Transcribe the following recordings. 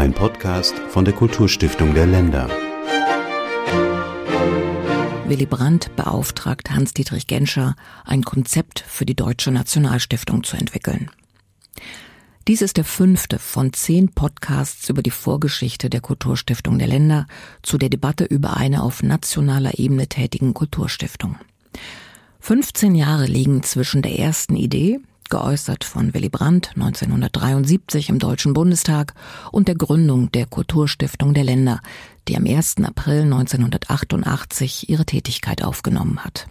Ein Podcast von der Kulturstiftung der Länder. Willy Brandt beauftragt Hans-Dietrich Genscher, ein Konzept für die Deutsche Nationalstiftung zu entwickeln. Dies ist der fünfte von zehn Podcasts über die Vorgeschichte der Kulturstiftung der Länder zu der Debatte über eine auf nationaler Ebene tätigen Kulturstiftung. 15 Jahre liegen zwischen der ersten Idee, geäußert von Willy Brandt 1973 im Deutschen Bundestag, und der Gründung der Kulturstiftung der Länder, die am 1. April 1988 ihre Tätigkeit aufgenommen hat.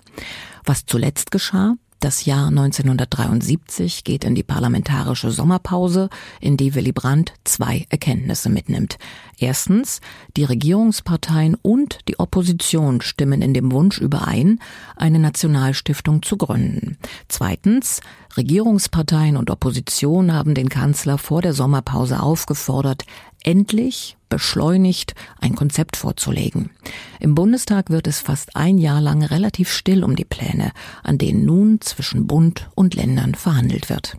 Was zuletzt geschah, das Jahr 1973 geht in die parlamentarische Sommerpause, in die Willy Brandt zwei Erkenntnisse mitnimmt. Erstens, die Regierungsparteien und die Opposition stimmen in dem Wunsch überein, eine Nationalstiftung zu gründen. Zweitens, Regierungsparteien und Opposition haben den Kanzler vor der Sommerpause aufgefordert, endlich beschleunigt ein Konzept vorzulegen. Im Bundestag wird es fast ein Jahr lang relativ still um die Pläne, an denen nun zwischen Bund und Ländern verhandelt wird.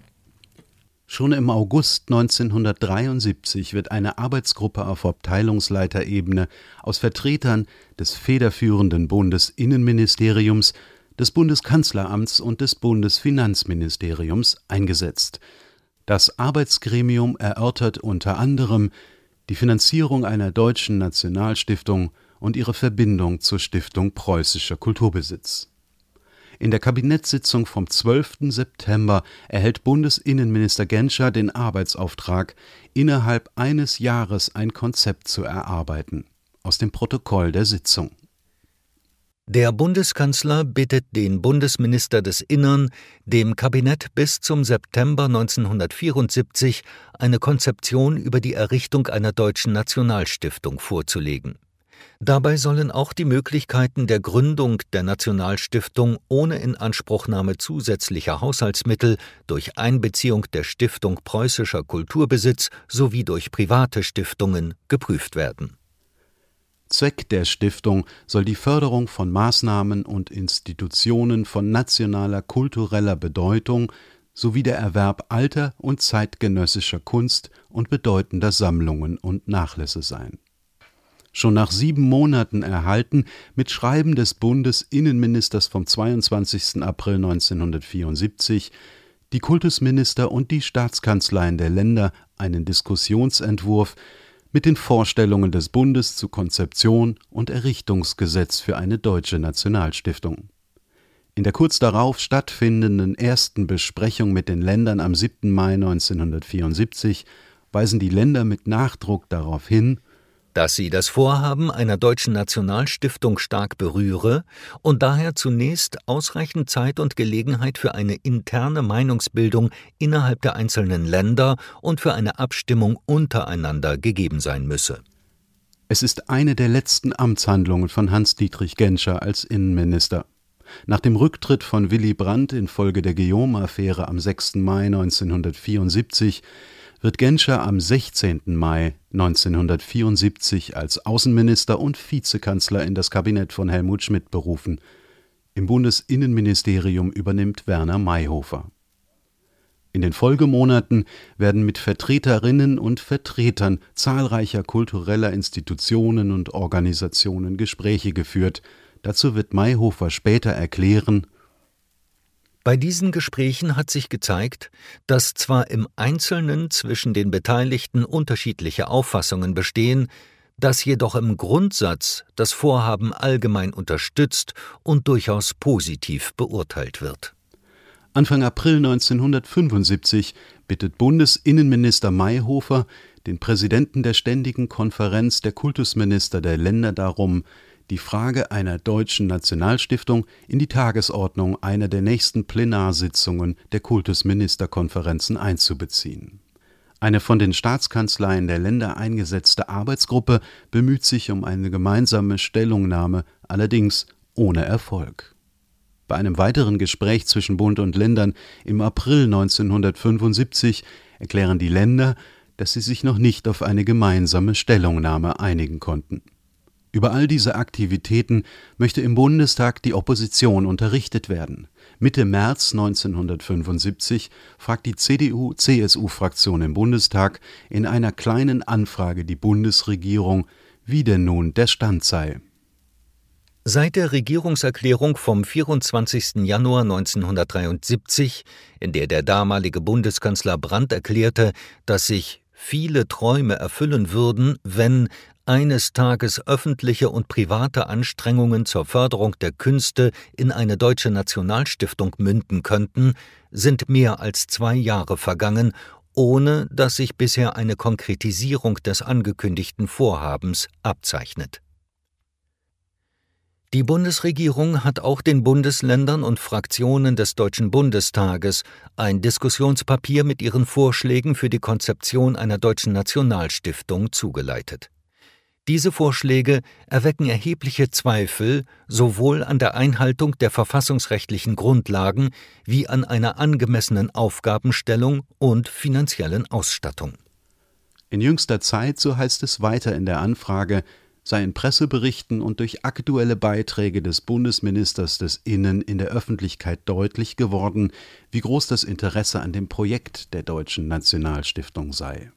Schon im August 1973 wird eine Arbeitsgruppe auf Abteilungsleiterebene aus Vertretern des federführenden Bundesinnenministeriums, des Bundeskanzleramts und des Bundesfinanzministeriums eingesetzt. Das Arbeitsgremium erörtert unter anderem die Finanzierung einer deutschen Nationalstiftung und ihre Verbindung zur Stiftung Preußischer Kulturbesitz. In der Kabinettssitzung vom 12. September erhält Bundesinnenminister Genscher den Arbeitsauftrag, innerhalb eines Jahres ein Konzept zu erarbeiten. Aus dem Protokoll der Sitzung. Der Bundeskanzler bittet den Bundesminister des Innern, dem Kabinett bis zum September 1974 eine Konzeption über die Errichtung einer deutschen Nationalstiftung vorzulegen. Dabei sollen auch die Möglichkeiten der Gründung der Nationalstiftung ohne Inanspruchnahme zusätzlicher Haushaltsmittel durch Einbeziehung der Stiftung preußischer Kulturbesitz sowie durch private Stiftungen geprüft werden Zweck der Stiftung soll die Förderung von Maßnahmen und Institutionen von nationaler kultureller Bedeutung sowie der Erwerb alter und zeitgenössischer Kunst und bedeutender Sammlungen und Nachlässe sein. Schon nach sieben Monaten erhalten mit Schreiben des Bundesinnenministers vom 22. April 1974 die Kultusminister und die Staatskanzleien der Länder einen Diskussionsentwurf mit den Vorstellungen des Bundes zu Konzeption und Errichtungsgesetz für eine deutsche Nationalstiftung. In der kurz darauf stattfindenden ersten Besprechung mit den Ländern am 7. Mai 1974 weisen die Länder mit Nachdruck darauf hin, dass sie das Vorhaben einer deutschen Nationalstiftung stark berühre und daher zunächst ausreichend Zeit und Gelegenheit für eine interne Meinungsbildung innerhalb der einzelnen Länder und für eine Abstimmung untereinander gegeben sein müsse. Es ist eine der letzten Amtshandlungen von Hans-Dietrich Genscher als Innenminister. Nach dem Rücktritt von Willy Brandt infolge der Guillaume-Affäre am 6. Mai 1974 wird Genscher am 16. Mai 1974 als Außenminister und Vizekanzler in das Kabinett von Helmut Schmidt berufen. Im Bundesinnenministerium übernimmt Werner Mayhofer. In den Folgemonaten werden mit Vertreterinnen und Vertretern zahlreicher kultureller Institutionen und Organisationen Gespräche geführt. Dazu wird Mayhofer später erklären, bei diesen Gesprächen hat sich gezeigt, dass zwar im Einzelnen zwischen den Beteiligten unterschiedliche Auffassungen bestehen, dass jedoch im Grundsatz das Vorhaben allgemein unterstützt und durchaus positiv beurteilt wird. Anfang April 1975 bittet Bundesinnenminister Mayhofer den Präsidenten der Ständigen Konferenz der Kultusminister der Länder darum, die Frage einer deutschen Nationalstiftung in die Tagesordnung einer der nächsten Plenarsitzungen der Kultusministerkonferenzen einzubeziehen. Eine von den Staatskanzleien der Länder eingesetzte Arbeitsgruppe bemüht sich um eine gemeinsame Stellungnahme, allerdings ohne Erfolg. Bei einem weiteren Gespräch zwischen Bund und Ländern im April 1975 erklären die Länder, dass sie sich noch nicht auf eine gemeinsame Stellungnahme einigen konnten Über all diese Aktivitäten möchte im Bundestag die Opposition unterrichtet werden. Mitte März 1975 fragt die CDU-CSU-Fraktion im Bundestag in einer kleinen Anfrage die Bundesregierung, wie denn nun der Stand sei. Seit der Regierungserklärung vom 24. Januar 1973, in der der damalige Bundeskanzler Brandt erklärte, dass sich viele Träume erfüllen würden, wenn eines Tages öffentliche und private Anstrengungen zur Förderung der Künste in eine deutsche Nationalstiftung münden könnten, sind mehr als zwei Jahre vergangen, ohne dass sich bisher eine Konkretisierung des angekündigten Vorhabens abzeichnet. Die Bundesregierung hat auch den Bundesländern und Fraktionen des Deutschen Bundestages ein Diskussionspapier mit ihren Vorschlägen für die Konzeption einer deutschen Nationalstiftung zugeleitet. Diese Vorschläge erwecken erhebliche Zweifel sowohl an der Einhaltung der verfassungsrechtlichen Grundlagen wie an einer angemessenen Aufgabenstellung und finanziellen Ausstattung. In jüngster Zeit, so heißt es weiter in der Anfrage, sei in Presseberichten und durch aktuelle Beiträge des Bundesministers des Innen in der Öffentlichkeit deutlich geworden, wie groß das Interesse an dem Projekt der Deutschen Nationalstiftung sei.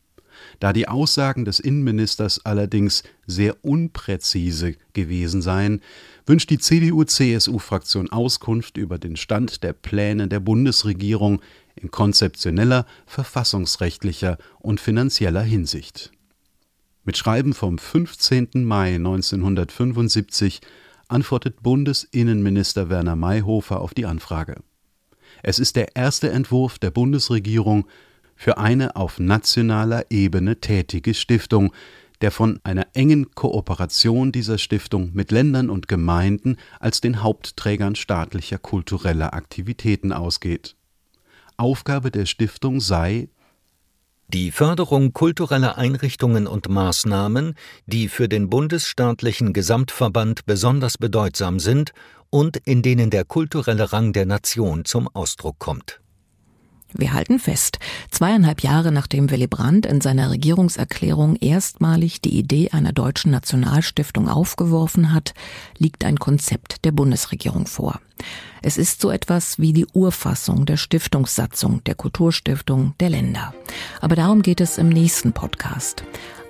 Da die Aussagen des Innenministers allerdings sehr unpräzise gewesen seien, wünscht die CDU-CSU-Fraktion Auskunft über den Stand der Pläne der Bundesregierung in konzeptioneller, verfassungsrechtlicher und finanzieller Hinsicht. Mit Schreiben vom 15. Mai 1975 antwortet Bundesinnenminister Werner Mayhofer auf die Anfrage. Es ist der erste Entwurf der Bundesregierung für eine auf nationaler Ebene tätige Stiftung, der von einer engen Kooperation dieser Stiftung mit Ländern und Gemeinden als den Hauptträgern staatlicher kultureller Aktivitäten ausgeht. Aufgabe der Stiftung sei die Förderung kultureller Einrichtungen und Maßnahmen, die für den bundesstaatlichen Gesamtverband besonders bedeutsam sind und in denen der kulturelle Rang der Nation zum Ausdruck kommt. Wir halten fest, zweieinhalb Jahre nachdem Willy Brandt in seiner Regierungserklärung erstmalig die Idee einer deutschen Nationalstiftung aufgeworfen hat, liegt ein Konzept der Bundesregierung vor. Es ist so etwas wie die Urfassung der Stiftungssatzung der Kulturstiftung der Länder. Aber darum geht es im nächsten Podcast.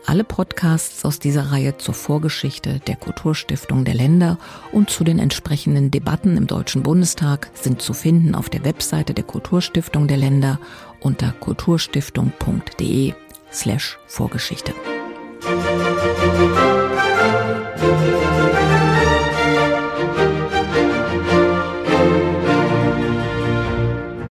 Alle Podcasts aus dieser Reihe zur Vorgeschichte der Kulturstiftung der Länder und zu den entsprechenden Debatten im Deutschen Bundestag sind zu finden auf der Webseite der Kulturstiftung der Länder unter kulturstiftung.de slash Vorgeschichte.